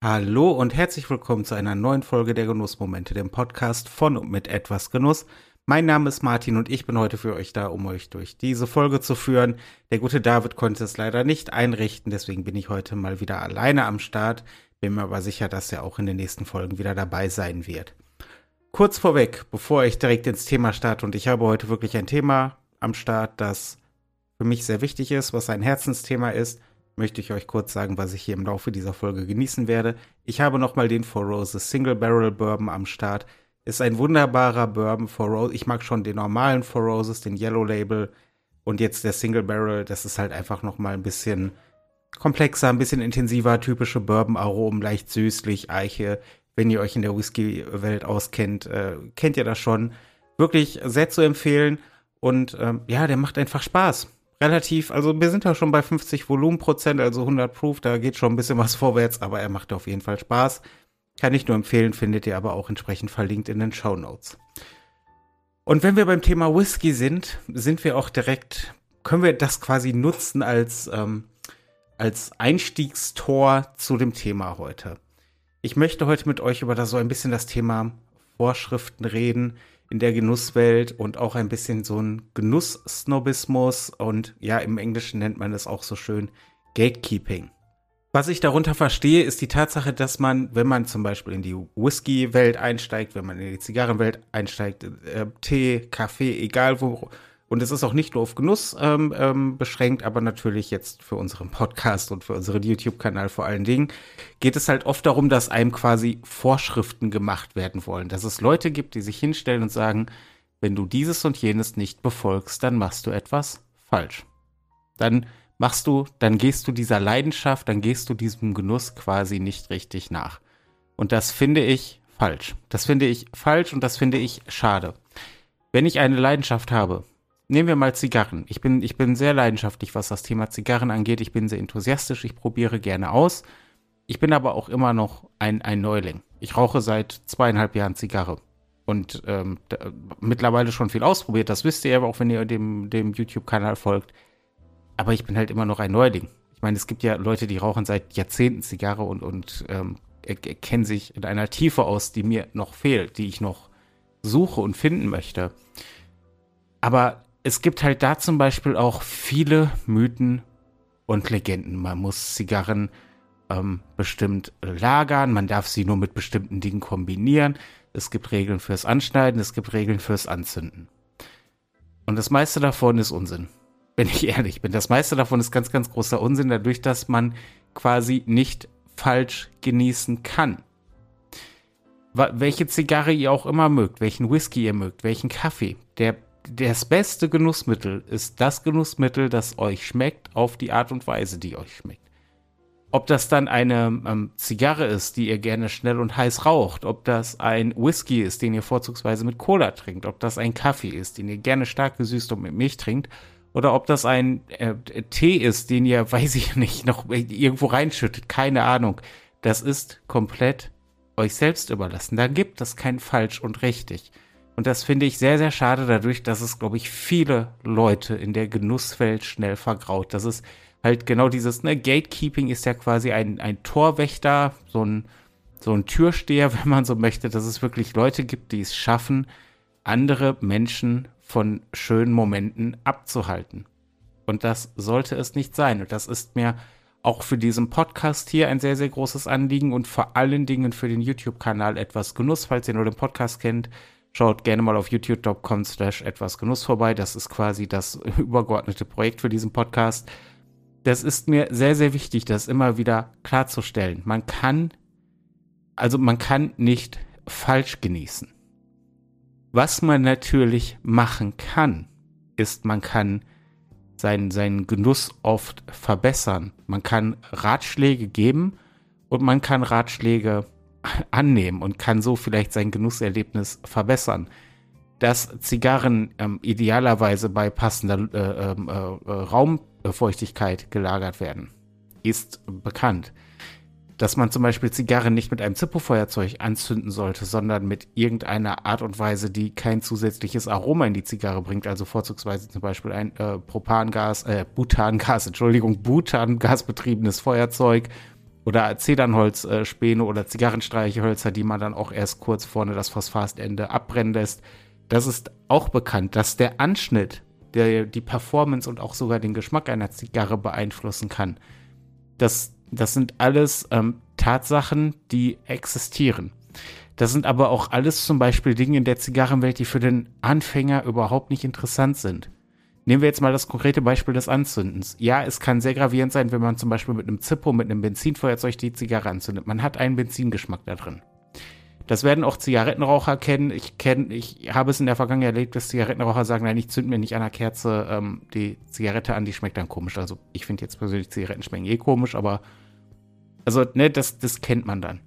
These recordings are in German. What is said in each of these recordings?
Hallo und herzlich willkommen zu einer neuen Folge der Genussmomente, dem Podcast von und mit etwas Genuss. Mein Name ist Martin und ich bin heute für euch da, um euch durch diese Folge zu führen. Der gute David konnte es leider nicht einrichten, deswegen bin ich heute mal wieder alleine am Start. Bin mir aber sicher, dass er auch in den nächsten Folgen wieder dabei sein wird. Kurz vorweg, bevor ich direkt ins Thema starte, und ich habe heute wirklich ein Thema am Start, das für mich sehr wichtig ist, was ein Herzensthema ist möchte ich euch kurz sagen, was ich hier im Laufe dieser Folge genießen werde. Ich habe nochmal den Four Roses Single Barrel Bourbon am Start. Ist ein wunderbarer Bourbon Four Roses. Ich mag schon den normalen Four Roses, den Yellow Label. Und jetzt der Single Barrel, das ist halt einfach nochmal ein bisschen komplexer, ein bisschen intensiver, typische Bourbon-Aromen, leicht süßlich, Eiche. Wenn ihr euch in der Whisky-Welt auskennt, äh, kennt ihr das schon. Wirklich sehr zu empfehlen. Und ähm, ja, der macht einfach Spaß relativ, also wir sind ja schon bei 50 Volumenprozent, also 100 Proof, da geht schon ein bisschen was vorwärts, aber er macht auf jeden Fall Spaß. Kann ich nur empfehlen, findet ihr aber auch entsprechend verlinkt in den Show Notes. Und wenn wir beim Thema Whisky sind, sind wir auch direkt, können wir das quasi nutzen als, ähm, als Einstiegstor zu dem Thema heute. Ich möchte heute mit euch über das so ein bisschen das Thema Vorschriften reden, in der Genusswelt und auch ein bisschen so ein Genusssnobismus und ja, im Englischen nennt man es auch so schön Gatekeeping. Was ich darunter verstehe, ist die Tatsache, dass man, wenn man zum Beispiel in die Whisky-Welt einsteigt, wenn man in die Zigarrenwelt einsteigt, äh, Tee, Kaffee, egal wo, und es ist auch nicht nur auf Genuss ähm, ähm, beschränkt, aber natürlich jetzt für unseren Podcast und für unseren YouTube-Kanal vor allen Dingen, geht es halt oft darum, dass einem quasi Vorschriften gemacht werden wollen. Dass es Leute gibt, die sich hinstellen und sagen, wenn du dieses und jenes nicht befolgst, dann machst du etwas falsch. Dann machst du, dann gehst du dieser Leidenschaft, dann gehst du diesem Genuss quasi nicht richtig nach. Und das finde ich falsch. Das finde ich falsch und das finde ich schade. Wenn ich eine Leidenschaft habe, nehmen wir mal Zigarren. Ich bin, ich bin sehr leidenschaftlich, was das Thema Zigarren angeht. Ich bin sehr enthusiastisch, ich probiere gerne aus. Ich bin aber auch immer noch ein, ein Neuling. Ich rauche seit zweieinhalb Jahren Zigarre und ähm, da, mittlerweile schon viel ausprobiert. Das wisst ihr ja auch, wenn ihr dem, dem YouTube-Kanal folgt. Aber ich bin halt immer noch ein Neuling. Ich meine, es gibt ja Leute, die rauchen seit Jahrzehnten Zigarre und, und ähm, kennen sich in einer Tiefe aus, die mir noch fehlt, die ich noch suche und finden möchte. Aber es gibt halt da zum Beispiel auch viele Mythen und Legenden. Man muss Zigarren ähm, bestimmt lagern, man darf sie nur mit bestimmten Dingen kombinieren. Es gibt Regeln fürs Anschneiden, es gibt Regeln fürs Anzünden. Und das meiste davon ist Unsinn. Wenn ich ehrlich bin, das meiste davon ist ganz, ganz großer Unsinn, dadurch, dass man quasi nicht falsch genießen kann. Welche Zigarre ihr auch immer mögt, welchen Whisky ihr mögt, welchen Kaffee, der das beste Genussmittel ist das Genussmittel, das euch schmeckt, auf die Art und Weise, die euch schmeckt. Ob das dann eine ähm, Zigarre ist, die ihr gerne schnell und heiß raucht, ob das ein Whisky ist, den ihr vorzugsweise mit Cola trinkt, ob das ein Kaffee ist, den ihr gerne stark gesüßt und mit Milch trinkt, oder ob das ein äh, Tee ist, den ihr, weiß ich nicht, noch irgendwo reinschüttet, keine Ahnung. Das ist komplett euch selbst überlassen. Da gibt es kein falsch und richtig. Und das finde ich sehr, sehr schade dadurch, dass es, glaube ich, viele Leute in der Genusswelt schnell vergraut. Das ist halt genau dieses, ne, Gatekeeping ist ja quasi ein, ein Torwächter, so ein, so ein Türsteher, wenn man so möchte, dass es wirklich Leute gibt, die es schaffen, andere Menschen von schönen Momenten abzuhalten. Und das sollte es nicht sein. Und das ist mir auch für diesen Podcast hier ein sehr, sehr großes Anliegen und vor allen Dingen für den YouTube-Kanal etwas Genuss, falls ihr nur den Podcast kennt Schaut gerne mal auf youtube.com slash etwas Genuss vorbei. Das ist quasi das übergeordnete Projekt für diesen Podcast. Das ist mir sehr, sehr wichtig, das immer wieder klarzustellen. Man kann, also man kann nicht falsch genießen. Was man natürlich machen kann, ist, man kann seinen, seinen Genuss oft verbessern. Man kann Ratschläge geben und man kann Ratschläge annehmen und kann so vielleicht sein Genusserlebnis verbessern. Dass Zigarren ähm, idealerweise bei passender äh, ähm, äh, äh, Raumfeuchtigkeit gelagert werden, ist bekannt. Dass man zum Beispiel Zigarren nicht mit einem Zippo-Feuerzeug anzünden sollte, sondern mit irgendeiner Art und Weise, die kein zusätzliches Aroma in die Zigarre bringt, also vorzugsweise zum Beispiel ein äh, Propangas, äh, Butangas, Entschuldigung, Butangas betriebenes Feuerzeug oder Zedernholzspäne oder Zigarrenstreichhölzer, die man dann auch erst kurz vorne das Phosphatende abbrennen lässt. Das ist auch bekannt, dass der Anschnitt, der die Performance und auch sogar den Geschmack einer Zigarre beeinflussen kann. Das, das sind alles ähm, Tatsachen, die existieren. Das sind aber auch alles zum Beispiel Dinge in der Zigarrenwelt, die für den Anfänger überhaupt nicht interessant sind. Nehmen wir jetzt mal das konkrete Beispiel des Anzündens. Ja, es kann sehr gravierend sein, wenn man zum Beispiel mit einem Zippo, mit einem Benzinfeuerzeug die Zigarre anzündet. Man hat einen Benzingeschmack da drin. Das werden auch Zigarettenraucher kennen. Ich kenne, ich habe es in der Vergangenheit erlebt, dass Zigarettenraucher sagen, nein, ich zünde mir nicht an der Kerze ähm, die Zigarette an, die schmeckt dann komisch. Also ich finde jetzt persönlich Zigaretten schmecken eh komisch, aber also, ne, das, das kennt man dann.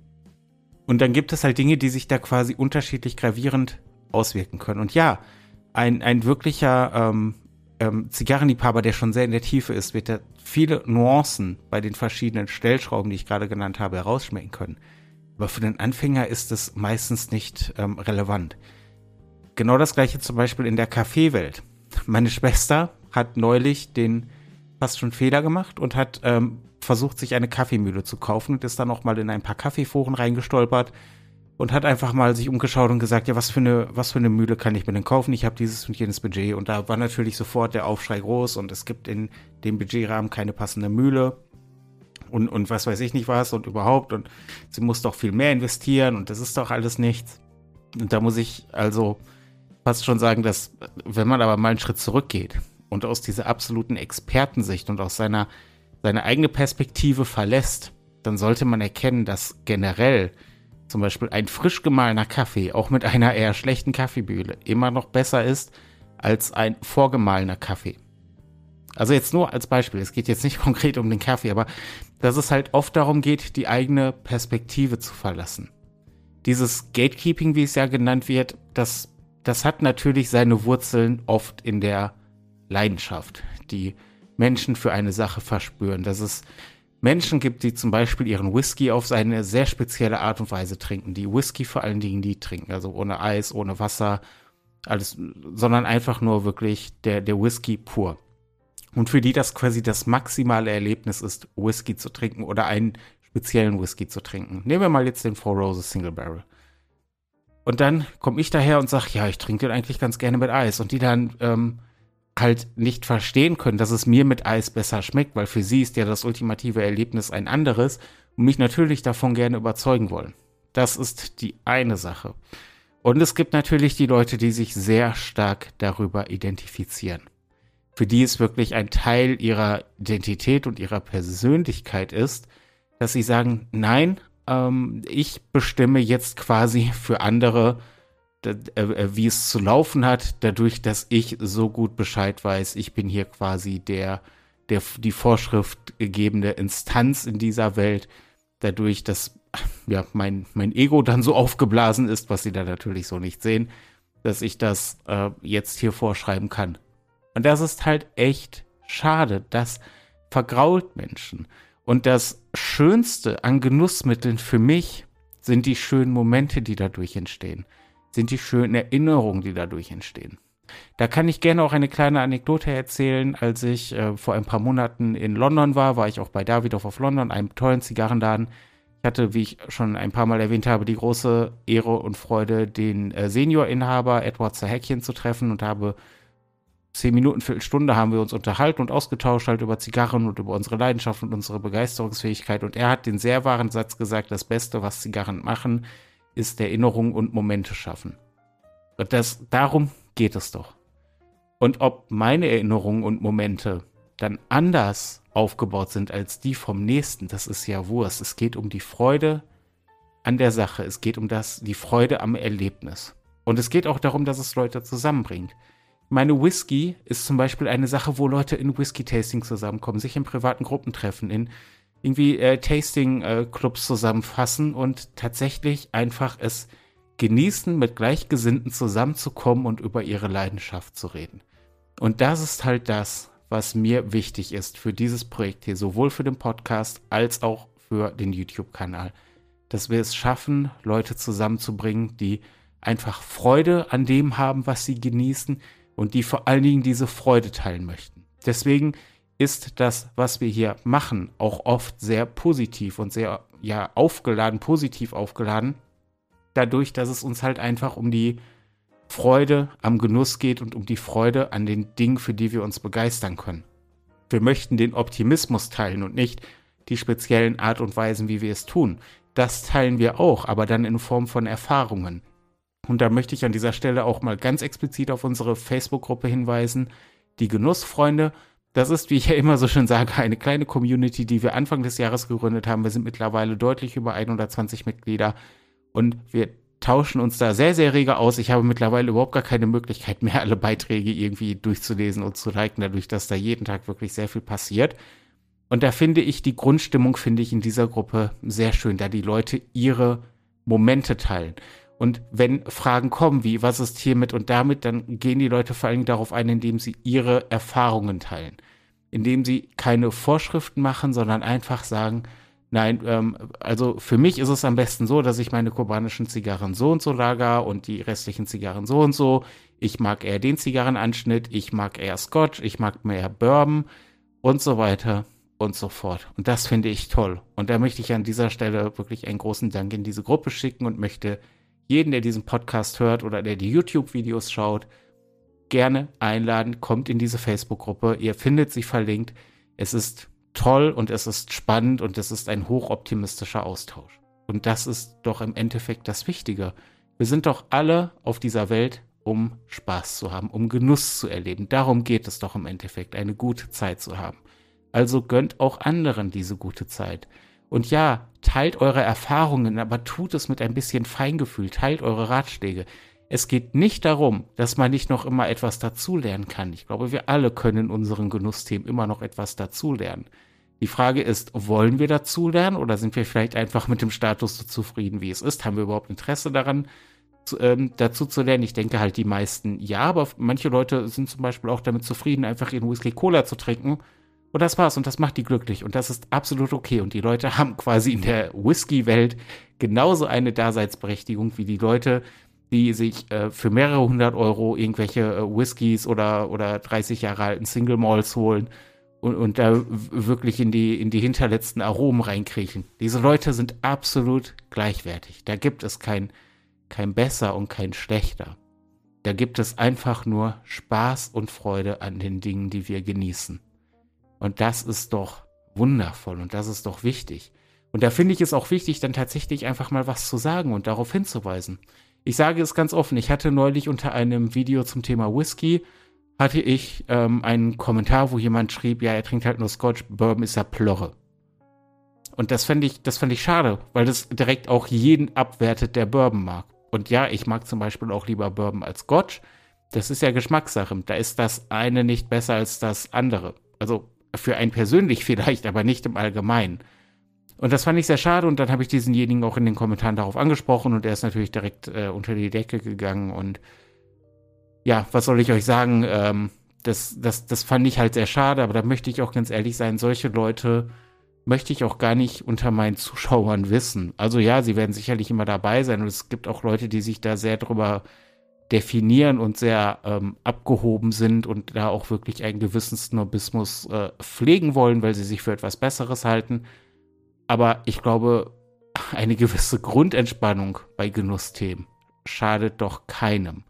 Und dann gibt es halt Dinge, die sich da quasi unterschiedlich gravierend auswirken können. Und ja, ein, ein wirklicher ähm, ähm, Zigarrenliebhaber, der schon sehr in der Tiefe ist, wird da viele Nuancen bei den verschiedenen Stellschrauben, die ich gerade genannt habe, herausschmecken können. Aber für den Anfänger ist es meistens nicht ähm, relevant. Genau das gleiche zum Beispiel in der Kaffeewelt. Meine Schwester hat neulich den fast schon Fehler gemacht und hat ähm, versucht, sich eine Kaffeemühle zu kaufen und ist dann auch mal in ein paar Kaffeeforen reingestolpert und hat einfach mal sich umgeschaut und gesagt, ja, was für eine, was für eine Mühle kann ich mir denn kaufen? Ich habe dieses und jenes Budget und da war natürlich sofort der Aufschrei groß und es gibt in dem Budgetrahmen keine passende Mühle und, und was weiß ich nicht was und überhaupt und sie muss doch viel mehr investieren und das ist doch alles nichts. Und da muss ich also fast schon sagen, dass wenn man aber mal einen Schritt zurückgeht und aus dieser absoluten Expertensicht und aus seiner, seine eigene Perspektive verlässt, dann sollte man erkennen, dass generell zum Beispiel ein frisch gemahlener Kaffee auch mit einer eher schlechten Kaffeebühle immer noch besser ist als ein vorgemahlener Kaffee. Also jetzt nur als Beispiel, es geht jetzt nicht konkret um den Kaffee, aber dass es halt oft darum geht, die eigene Perspektive zu verlassen. Dieses Gatekeeping, wie es ja genannt wird, das, das hat natürlich seine Wurzeln oft in der Leidenschaft, die Menschen für eine Sache verspüren. Dass es Menschen gibt, die zum Beispiel ihren Whisky auf eine sehr spezielle Art und Weise trinken, die Whisky vor allen Dingen die trinken, also ohne Eis, ohne Wasser, alles, sondern einfach nur wirklich der, der Whisky pur und für die das quasi das maximale Erlebnis ist, Whisky zu trinken oder einen speziellen Whisky zu trinken. Nehmen wir mal jetzt den Four Roses Single Barrel. Und dann komme ich daher und sage, ja, ich trinke den eigentlich ganz gerne mit Eis. Und die dann ähm, halt nicht verstehen können, dass es mir mit Eis besser schmeckt, weil für sie ist ja das ultimative Erlebnis ein anderes und mich natürlich davon gerne überzeugen wollen. Das ist die eine Sache. Und es gibt natürlich die Leute, die sich sehr stark darüber identifizieren für die es wirklich ein Teil ihrer Identität und ihrer Persönlichkeit ist, dass sie sagen, nein, ähm, ich bestimme jetzt quasi für andere, wie es zu laufen hat, dadurch, dass ich so gut Bescheid weiß. Ich bin hier quasi der, der die Vorschrift gegebene Instanz in dieser Welt, dadurch, dass ja, mein, mein Ego dann so aufgeblasen ist, was sie da natürlich so nicht sehen, dass ich das äh, jetzt hier vorschreiben kann. Und das ist halt echt schade. Das vergrault Menschen. Und das Schönste an Genussmitteln für mich sind die schönen Momente, die dadurch entstehen. Sind die schönen Erinnerungen, die dadurch entstehen. Da kann ich gerne auch eine kleine Anekdote erzählen. Als ich äh, vor ein paar Monaten in London war, war ich auch bei Davidoff of London, einem tollen Zigarrenladen. Ich hatte, wie ich schon ein paar Mal erwähnt habe, die große Ehre und Freude, den äh, Seniorinhaber Edward Zerhäckchen zu treffen und habe zehn Minuten, Viertelstunde haben wir uns unterhalten und ausgetauscht halt über Zigarren und über unsere Leidenschaft und unsere Begeisterungsfähigkeit. Und er hat den sehr wahren Satz gesagt, das Beste, was Zigarren machen, ist Erinnerungen und Momente schaffen. Und das, darum geht es doch. Und ob meine Erinnerungen und Momente dann anders aufgebaut sind als die vom nächsten, das ist ja Wurst. Es geht um die Freude an der Sache. Es geht um das, die Freude am Erlebnis. Und es geht auch darum, dass es Leute zusammenbringt meine Whisky ist zum Beispiel eine Sache, wo Leute in Whisky-Tasting zusammenkommen, sich in privaten Gruppen treffen, in irgendwie äh, Tasting-Clubs zusammenfassen und tatsächlich einfach es genießen, mit Gleichgesinnten zusammenzukommen und über ihre Leidenschaft zu reden. Und das ist halt das, was mir wichtig ist für dieses Projekt hier, sowohl für den Podcast als auch für den YouTube-Kanal. Dass wir es schaffen, Leute zusammenzubringen, die einfach Freude an dem haben, was sie genießen, und die vor allen Dingen diese Freude teilen möchten. Deswegen ist das, was wir hier machen, auch oft sehr positiv und sehr ja aufgeladen, positiv aufgeladen. Dadurch, dass es uns halt einfach um die Freude am Genuss geht und um die Freude an den Dingen, für die wir uns begeistern können. Wir möchten den Optimismus teilen und nicht die speziellen Art und Weisen, wie wir es tun. Das teilen wir auch, aber dann in Form von Erfahrungen. Und da möchte ich an dieser Stelle auch mal ganz explizit auf unsere Facebook-Gruppe hinweisen, die Genussfreunde. Das ist, wie ich ja immer so schön sage, eine kleine Community, die wir Anfang des Jahres gegründet haben. Wir sind mittlerweile deutlich über 120 Mitglieder und wir tauschen uns da sehr, sehr rege aus. Ich habe mittlerweile überhaupt gar keine Möglichkeit mehr, alle Beiträge irgendwie durchzulesen und zu liken, dadurch, dass da jeden Tag wirklich sehr viel passiert. Und da finde ich die Grundstimmung, finde ich in dieser Gruppe sehr schön, da die Leute ihre Momente teilen. Und wenn Fragen kommen wie, was ist hiermit und damit, dann gehen die Leute vor allem darauf ein, indem sie ihre Erfahrungen teilen. Indem sie keine Vorschriften machen, sondern einfach sagen, nein, ähm, also für mich ist es am besten so, dass ich meine kubanischen Zigarren so und so lager und die restlichen Zigarren so und so. Ich mag eher den Zigarrenanschnitt, ich mag eher Scotch, ich mag mehr Bourbon und so weiter und so fort. Und das finde ich toll. Und da möchte ich an dieser Stelle wirklich einen großen Dank in diese Gruppe schicken und möchte jeden, der diesen Podcast hört oder der die YouTube-Videos schaut, gerne einladen. Kommt in diese Facebook-Gruppe. Ihr findet sie verlinkt. Es ist toll und es ist spannend und es ist ein hochoptimistischer Austausch. Und das ist doch im Endeffekt das Wichtige. Wir sind doch alle auf dieser Welt, um Spaß zu haben, um Genuss zu erleben. Darum geht es doch im Endeffekt, eine gute Zeit zu haben. Also gönnt auch anderen diese gute Zeit. Und ja, teilt eure Erfahrungen, aber tut es mit ein bisschen Feingefühl, teilt eure Ratschläge. Es geht nicht darum, dass man nicht noch immer etwas dazulernen kann. Ich glaube, wir alle können in unseren Genussthemen immer noch etwas dazulernen. Die Frage ist, wollen wir dazulernen oder sind wir vielleicht einfach mit dem Status so zufrieden, wie es ist? Haben wir überhaupt Interesse daran, zu, ähm, dazu zu lernen? Ich denke halt die meisten ja, aber manche Leute sind zum Beispiel auch damit zufrieden, einfach ihren Whisky Cola zu trinken und das war's und das macht die glücklich und das ist absolut okay. Und die Leute haben quasi in der Whisky-Welt genauso eine Daseinsberechtigung wie die Leute, die sich äh, für mehrere hundert Euro irgendwelche äh, Whiskys oder, oder 30 Jahre alten Single Malls holen und, und da wirklich in die, in die hinterletzten Aromen reinkriechen. Diese Leute sind absolut gleichwertig. Da gibt es kein, kein besser und kein schlechter. Da gibt es einfach nur Spaß und Freude an den Dingen, die wir genießen. Und das ist doch wundervoll und das ist doch wichtig. Und da finde ich es auch wichtig, dann tatsächlich einfach mal was zu sagen und darauf hinzuweisen. Ich sage es ganz offen, ich hatte neulich unter einem Video zum Thema Whisky, hatte ich ähm, einen Kommentar, wo jemand schrieb, ja, er trinkt halt nur Scotch, Bourbon ist ja Plorre. Und das fand ich, das fand ich schade, weil das direkt auch jeden abwertet, der Bourbon mag. Und ja, ich mag zum Beispiel auch lieber Bourbon als Scotch. Das ist ja Geschmackssache. Da ist das eine nicht besser als das andere. Also für einen persönlich vielleicht, aber nicht im Allgemeinen. Und das fand ich sehr schade und dann habe ich diesenjenigen auch in den Kommentaren darauf angesprochen und er ist natürlich direkt äh, unter die Decke gegangen und ja, was soll ich euch sagen? Ähm, das, das, das fand ich halt sehr schade, aber da möchte ich auch ganz ehrlich sein, solche Leute möchte ich auch gar nicht unter meinen Zuschauern wissen. Also ja, sie werden sicherlich immer dabei sein und es gibt auch Leute, die sich da sehr drüber definieren und sehr ähm, abgehoben sind und da auch wirklich einen gewissen Snobismus äh, pflegen wollen, weil sie sich für etwas Besseres halten. Aber ich glaube, eine gewisse Grundentspannung bei Genussthemen schadet doch keinem.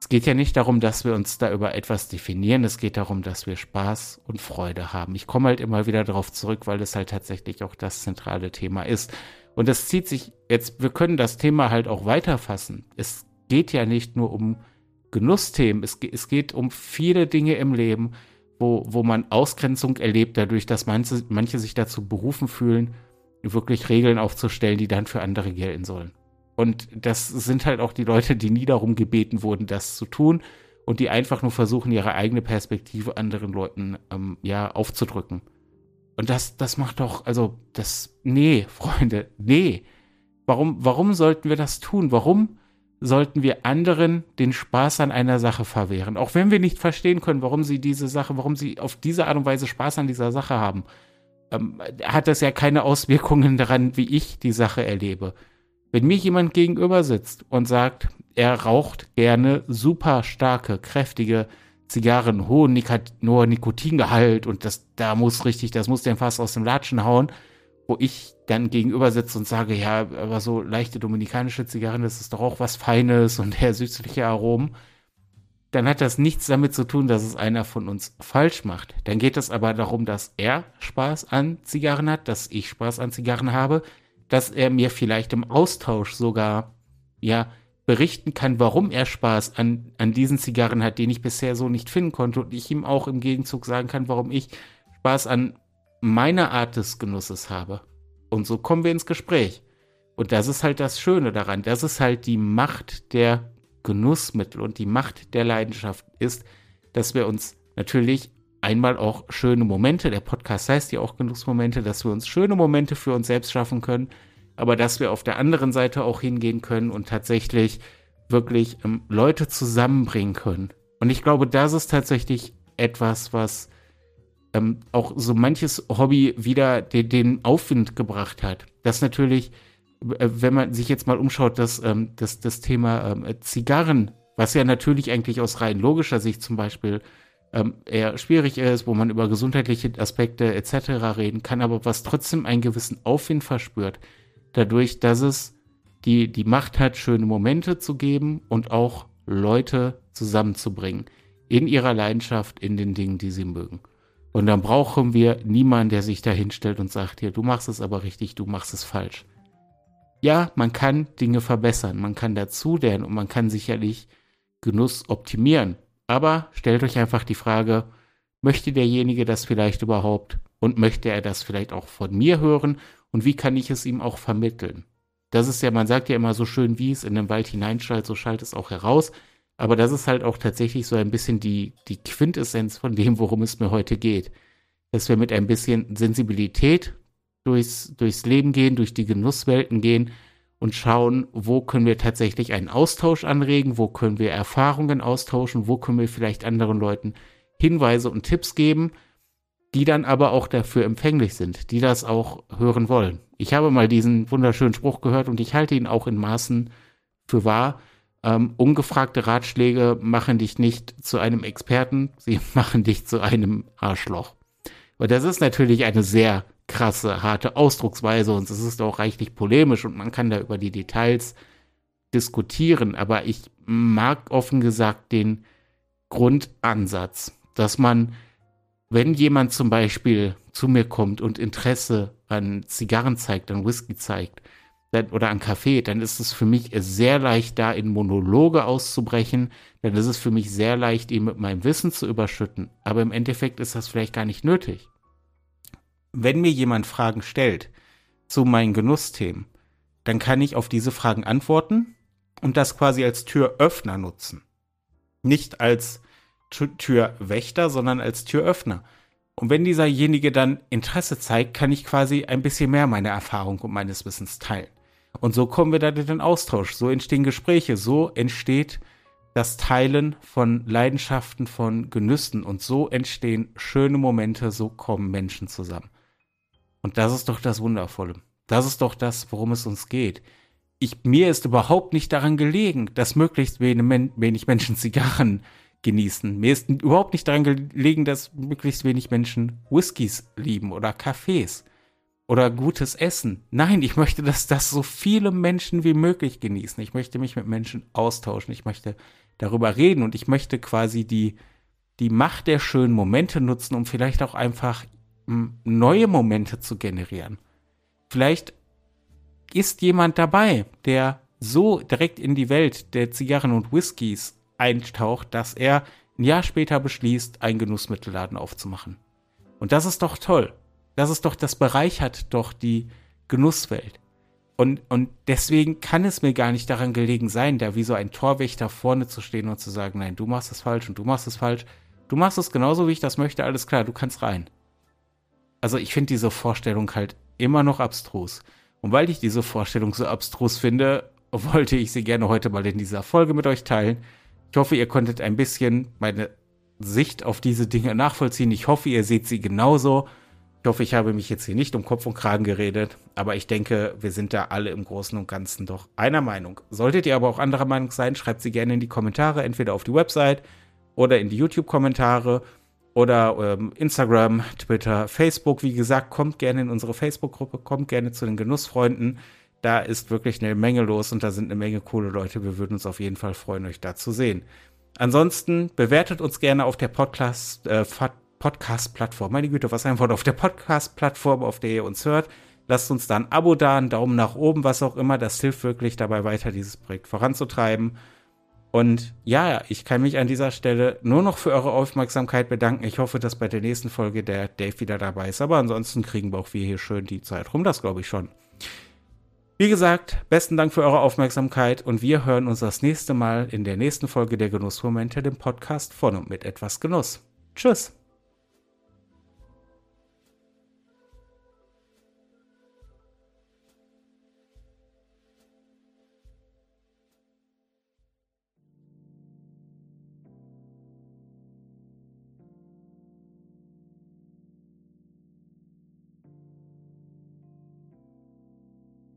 Es geht ja nicht darum, dass wir uns da über etwas definieren, es geht darum, dass wir Spaß und Freude haben. Ich komme halt immer wieder darauf zurück, weil es halt tatsächlich auch das zentrale Thema ist. Und das zieht sich jetzt, wir können das Thema halt auch weiterfassen. Es geht ja nicht nur um Genussthemen, es, es geht um viele Dinge im Leben, wo, wo man Ausgrenzung erlebt, dadurch, dass manche, manche sich dazu berufen fühlen, wirklich Regeln aufzustellen, die dann für andere gelten sollen. Und das sind halt auch die Leute, die nie darum gebeten wurden, das zu tun und die einfach nur versuchen, ihre eigene Perspektive anderen Leuten ähm, ja aufzudrücken. Und das, das macht doch, also das, nee, Freunde, nee. Warum, warum sollten wir das tun? Warum sollten wir anderen den Spaß an einer Sache verwehren. Auch wenn wir nicht verstehen können, warum sie diese Sache, warum sie auf diese Art und Weise Spaß an dieser Sache haben, ähm, hat das ja keine Auswirkungen daran, wie ich die Sache erlebe. Wenn mir jemand gegenüber sitzt und sagt, er raucht gerne super starke, kräftige Zigarren hohen Nikotingehalt und das, da muss richtig, das muss den fast aus dem Latschen hauen, wo ich dann gegenüber sitze und sage, ja, aber so leichte dominikanische Zigarren, das ist doch auch was Feines und eher süßliche Aromen. Dann hat das nichts damit zu tun, dass es einer von uns falsch macht. Dann geht es aber darum, dass er Spaß an Zigarren hat, dass ich Spaß an Zigarren habe, dass er mir vielleicht im Austausch sogar, ja, berichten kann, warum er Spaß an, an diesen Zigarren hat, den ich bisher so nicht finden konnte und ich ihm auch im Gegenzug sagen kann, warum ich Spaß an meiner Art des Genusses habe. Und so kommen wir ins Gespräch. Und das ist halt das Schöne daran. Das ist halt die Macht der Genussmittel und die Macht der Leidenschaft ist, dass wir uns natürlich einmal auch schöne Momente, der Podcast heißt ja auch Genussmomente, dass wir uns schöne Momente für uns selbst schaffen können aber dass wir auf der anderen Seite auch hingehen können und tatsächlich wirklich ähm, Leute zusammenbringen können. Und ich glaube, das ist tatsächlich etwas, was ähm, auch so manches Hobby wieder den, den Aufwind gebracht hat. Das natürlich, äh, wenn man sich jetzt mal umschaut, dass ähm, das, das Thema ähm, Zigarren, was ja natürlich eigentlich aus rein logischer Sicht zum Beispiel ähm, eher schwierig ist, wo man über gesundheitliche Aspekte etc. reden kann, aber was trotzdem einen gewissen Aufwind verspürt, dadurch, dass es die, die Macht hat, schöne Momente zu geben und auch Leute zusammenzubringen in ihrer Leidenschaft, in den Dingen, die sie mögen. Und dann brauchen wir niemanden, der sich da hinstellt und sagt, hier, du machst es aber richtig, du machst es falsch. Ja, man kann Dinge verbessern, man kann dazu lernen und man kann sicherlich Genuss optimieren. Aber stellt euch einfach die Frage, möchte derjenige das vielleicht überhaupt und möchte er das vielleicht auch von mir hören und wie kann ich es ihm auch vermitteln? Das ist ja, man sagt ja immer so schön, wie es in den Wald hineinschallt, so schallt es auch heraus. Aber das ist halt auch tatsächlich so ein bisschen die, die Quintessenz von dem, worum es mir heute geht. Dass wir mit ein bisschen Sensibilität durchs, durchs Leben gehen, durch die Genusswelten gehen und schauen, wo können wir tatsächlich einen Austausch anregen, wo können wir Erfahrungen austauschen, wo können wir vielleicht anderen Leuten Hinweise und Tipps geben, die dann aber auch dafür empfänglich sind, die das auch hören wollen. Ich habe mal diesen wunderschönen Spruch gehört und ich halte ihn auch in Maßen für wahr. Ähm, ungefragte Ratschläge machen dich nicht zu einem Experten, sie machen dich zu einem Arschloch. Und das ist natürlich eine sehr krasse, harte Ausdrucksweise und es ist auch reichlich polemisch und man kann da über die Details diskutieren, aber ich mag offen gesagt den Grundansatz, dass man wenn jemand zum Beispiel zu mir kommt und Interesse an Zigarren zeigt, an Whisky zeigt oder an Kaffee, dann ist es für mich sehr leicht, da in Monologe auszubrechen. Dann ist es für mich sehr leicht, ihn mit meinem Wissen zu überschütten. Aber im Endeffekt ist das vielleicht gar nicht nötig. Wenn mir jemand Fragen stellt zu meinen Genussthemen, dann kann ich auf diese Fragen antworten und das quasi als Türöffner nutzen. Nicht als Türwächter, sondern als Türöffner. Und wenn dieserjenige dann Interesse zeigt, kann ich quasi ein bisschen mehr meiner Erfahrung und meines Wissens teilen. Und so kommen wir dann in den Austausch, so entstehen Gespräche, so entsteht das Teilen von Leidenschaften, von Genüssen und so entstehen schöne Momente, so kommen Menschen zusammen. Und das ist doch das Wundervolle. Das ist doch das, worum es uns geht. Ich, mir ist überhaupt nicht daran gelegen, dass möglichst wenig Menschen Zigarren genießen. Mir ist überhaupt nicht daran gelegen, dass möglichst wenig Menschen Whiskys lieben oder Cafés oder gutes Essen. Nein, ich möchte, dass das so viele Menschen wie möglich genießen. Ich möchte mich mit Menschen austauschen. Ich möchte darüber reden und ich möchte quasi die, die Macht der schönen Momente nutzen, um vielleicht auch einfach neue Momente zu generieren. Vielleicht ist jemand dabei, der so direkt in die Welt der Zigarren und Whiskys eintaucht, dass er ein Jahr später beschließt, einen Genussmittelladen aufzumachen. Und das ist doch toll. Das ist doch, das bereichert doch die Genusswelt. Und, und deswegen kann es mir gar nicht daran gelegen sein, da wie so ein Torwächter vorne zu stehen und zu sagen, nein, du machst es falsch und du machst es falsch. Du machst es genauso, wie ich das möchte, alles klar, du kannst rein. Also ich finde diese Vorstellung halt immer noch abstrus. Und weil ich diese Vorstellung so abstrus finde, wollte ich sie gerne heute mal in dieser Folge mit euch teilen. Ich hoffe, ihr konntet ein bisschen meine Sicht auf diese Dinge nachvollziehen. Ich hoffe, ihr seht sie genauso. Ich hoffe, ich habe mich jetzt hier nicht um Kopf und Kragen geredet, aber ich denke, wir sind da alle im Großen und Ganzen doch einer Meinung. Solltet ihr aber auch anderer Meinung sein, schreibt sie gerne in die Kommentare, entweder auf die Website oder in die YouTube-Kommentare oder ähm, Instagram, Twitter, Facebook. Wie gesagt, kommt gerne in unsere Facebook-Gruppe, kommt gerne zu den Genussfreunden. Da ist wirklich eine Menge los und da sind eine Menge coole Leute. Wir würden uns auf jeden Fall freuen, euch da zu sehen. Ansonsten bewertet uns gerne auf der Podcast, äh, Podcast-Plattform. Meine Güte, was ein Wort auf der Podcast-Plattform, auf der ihr uns hört. Lasst uns da ein Abo da, einen Daumen nach oben, was auch immer. Das hilft wirklich dabei weiter, dieses Projekt voranzutreiben. Und ja, ich kann mich an dieser Stelle nur noch für eure Aufmerksamkeit bedanken. Ich hoffe, dass bei der nächsten Folge der Dave wieder dabei ist. Aber ansonsten kriegen wir auch wir hier schön die Zeit rum. Das glaube ich schon. Wie gesagt, besten Dank für eure Aufmerksamkeit und wir hören uns das nächste Mal in der nächsten Folge der Genussmomente, dem Podcast von und mit etwas Genuss. Tschüss.